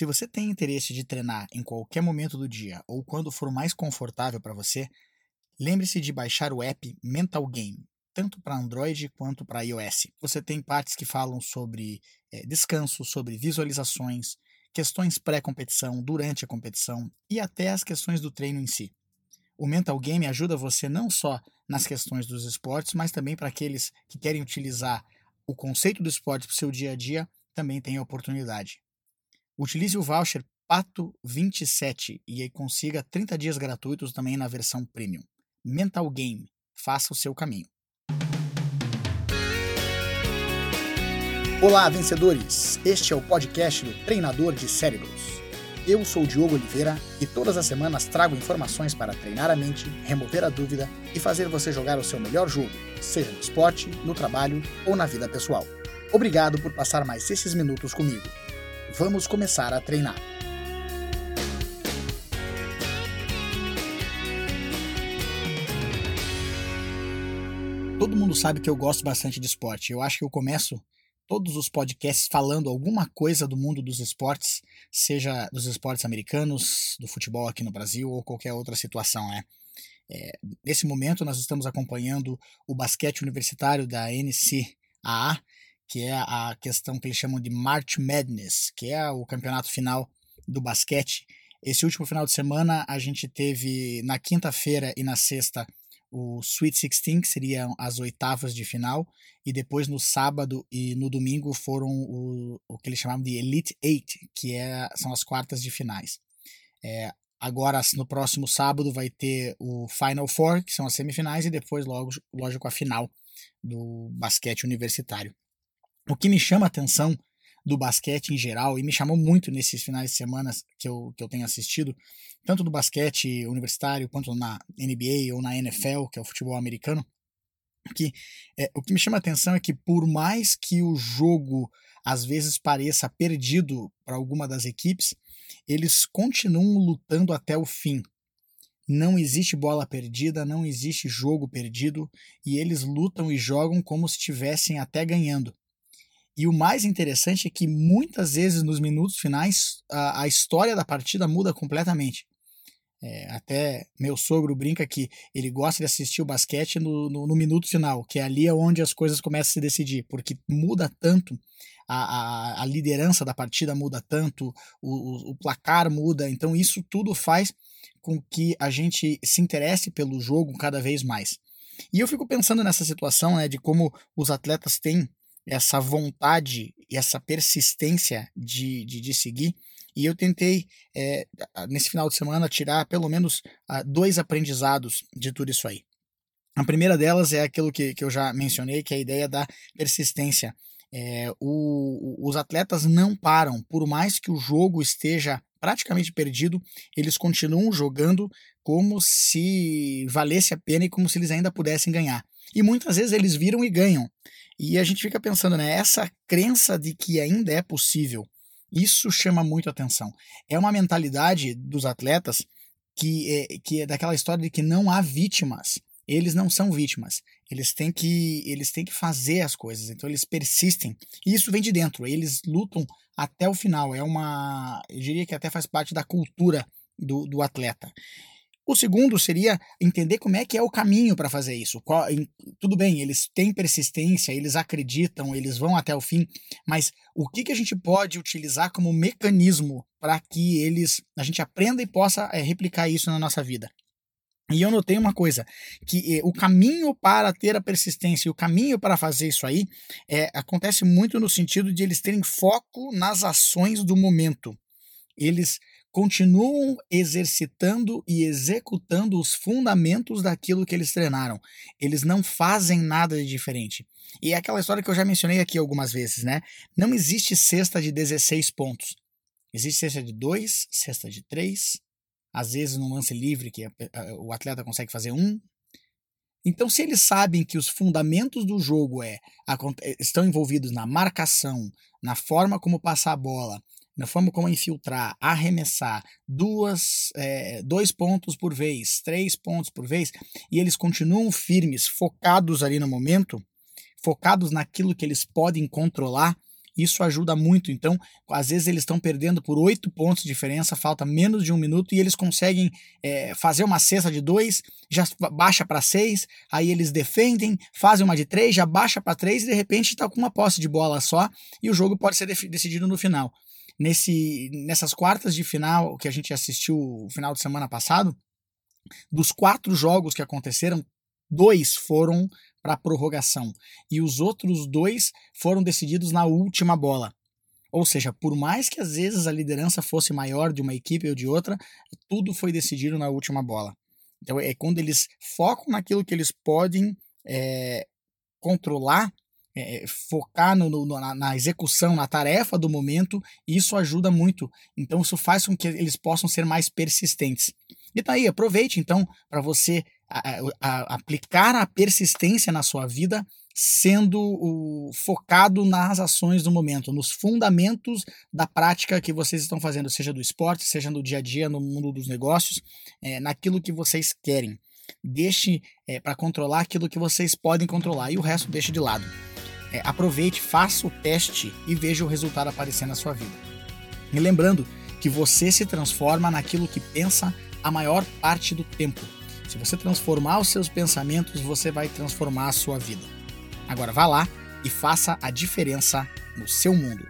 Se você tem interesse de treinar em qualquer momento do dia ou quando for mais confortável para você, lembre-se de baixar o app Mental Game, tanto para Android quanto para iOS. Você tem partes que falam sobre é, descanso, sobre visualizações, questões pré-competição, durante a competição e até as questões do treino em si. O Mental Game ajuda você não só nas questões dos esportes, mas também para aqueles que querem utilizar o conceito do esporte para o seu dia a dia, também tem a oportunidade. Utilize o voucher PATO27 e aí consiga 30 dias gratuitos também na versão Premium. Mental Game, faça o seu caminho. Olá, vencedores! Este é o podcast do Treinador de Cérebros. Eu sou o Diogo Oliveira e todas as semanas trago informações para treinar a mente, remover a dúvida e fazer você jogar o seu melhor jogo, seja no esporte, no trabalho ou na vida pessoal. Obrigado por passar mais esses minutos comigo. Vamos começar a treinar. Todo mundo sabe que eu gosto bastante de esporte. Eu acho que eu começo todos os podcasts falando alguma coisa do mundo dos esportes, seja dos esportes americanos, do futebol aqui no Brasil ou qualquer outra situação, né? É, nesse momento nós estamos acompanhando o basquete universitário da NCAA que é a questão que eles chamam de March Madness, que é o campeonato final do basquete. Esse último final de semana a gente teve na quinta-feira e na sexta o Sweet 16, que seriam as oitavas de final, e depois no sábado e no domingo foram o, o que eles chamavam de Elite Eight, que é, são as quartas de finais. É, agora, no próximo sábado, vai ter o Final Four, que são as semifinais, e depois, logo, lógico, a final do basquete universitário. O que me chama a atenção do basquete em geral, e me chamou muito nesses finais de semana que eu, que eu tenho assistido, tanto do basquete universitário quanto na NBA ou na NFL, que é o futebol americano, que é, o que me chama a atenção é que por mais que o jogo às vezes pareça perdido para alguma das equipes, eles continuam lutando até o fim. Não existe bola perdida, não existe jogo perdido, e eles lutam e jogam como se estivessem até ganhando. E o mais interessante é que muitas vezes nos minutos finais a, a história da partida muda completamente. É, até meu sogro brinca que ele gosta de assistir o basquete no, no, no, minuto final, que é ali onde as coisas começam a se decidir, porque muda tanto, a, a, a liderança da partida muda tanto, o, o, o placar muda, então isso tudo faz com que a gente se interesse pelo jogo cada vez mais. E eu fico pensando nessa situação né, de como os atletas têm essa vontade e essa persistência de, de, de seguir. E eu tentei, é, nesse final de semana, tirar pelo menos uh, dois aprendizados de tudo isso aí. A primeira delas é aquilo que, que eu já mencionei, que é a ideia da persistência. É, o, os atletas não param, por mais que o jogo esteja praticamente perdido, eles continuam jogando como se valesse a pena e como se eles ainda pudessem ganhar. E muitas vezes eles viram e ganham. E a gente fica pensando, né? Essa crença de que ainda é possível, isso chama muito atenção. É uma mentalidade dos atletas que é, que é daquela história de que não há vítimas. Eles não são vítimas. Eles têm que eles têm que fazer as coisas. Então eles persistem. E isso vem de dentro. Eles lutam até o final. É uma, eu diria que até faz parte da cultura do, do atleta. O segundo seria entender como é que é o caminho para fazer isso. Qual, em, tudo bem, eles têm persistência, eles acreditam, eles vão até o fim, mas o que, que a gente pode utilizar como mecanismo para que eles a gente aprenda e possa é, replicar isso na nossa vida? E eu notei uma coisa, que eh, o caminho para ter a persistência e o caminho para fazer isso aí é, acontece muito no sentido de eles terem foco nas ações do momento. Eles continuam exercitando e executando os fundamentos daquilo que eles treinaram. Eles não fazem nada de diferente. E é aquela história que eu já mencionei aqui algumas vezes, né? Não existe cesta de 16 pontos. Existe cesta de 2, cesta de 3, às vezes no lance livre que o atleta consegue fazer um. Então, se eles sabem que os fundamentos do jogo é, estão envolvidos na marcação, na forma como passar a bola, na forma como infiltrar, arremessar duas, é, dois pontos por vez, três pontos por vez, e eles continuam firmes, focados ali no momento, focados naquilo que eles podem controlar, Isso ajuda muito. Então, às vezes eles estão perdendo por oito pontos de diferença, falta menos de um minuto e eles conseguem é, fazer uma cesta de dois, já baixa para seis, aí eles defendem, fazem uma de três, já baixa para três e de repente está com uma posse de bola só e o jogo pode ser decidido no final. Nesse, nessas quartas de final que a gente assistiu o final de semana passado, dos quatro jogos que aconteceram, dois foram para prorrogação e os outros dois foram decididos na última bola. Ou seja, por mais que às vezes a liderança fosse maior de uma equipe ou de outra, tudo foi decidido na última bola. Então é quando eles focam naquilo que eles podem é, controlar, é, focar no, no, na, na, execução, na tarefa do momento, isso ajuda muito. Então isso faz com que eles possam ser mais persistentes. E tá aí, aproveite então para você a, a, aplicar a persistência na sua vida, sendo o, focado nas ações do momento, nos fundamentos da prática que vocês estão fazendo, seja do esporte, seja no dia a dia, no mundo dos negócios, é, naquilo que vocês querem. Deixe é, para controlar aquilo que vocês podem controlar e o resto deixe de lado. É, aproveite, faça o teste e veja o resultado aparecer na sua vida. E lembrando que você se transforma naquilo que pensa a maior parte do tempo. Se você transformar os seus pensamentos, você vai transformar a sua vida. Agora vá lá e faça a diferença no seu mundo.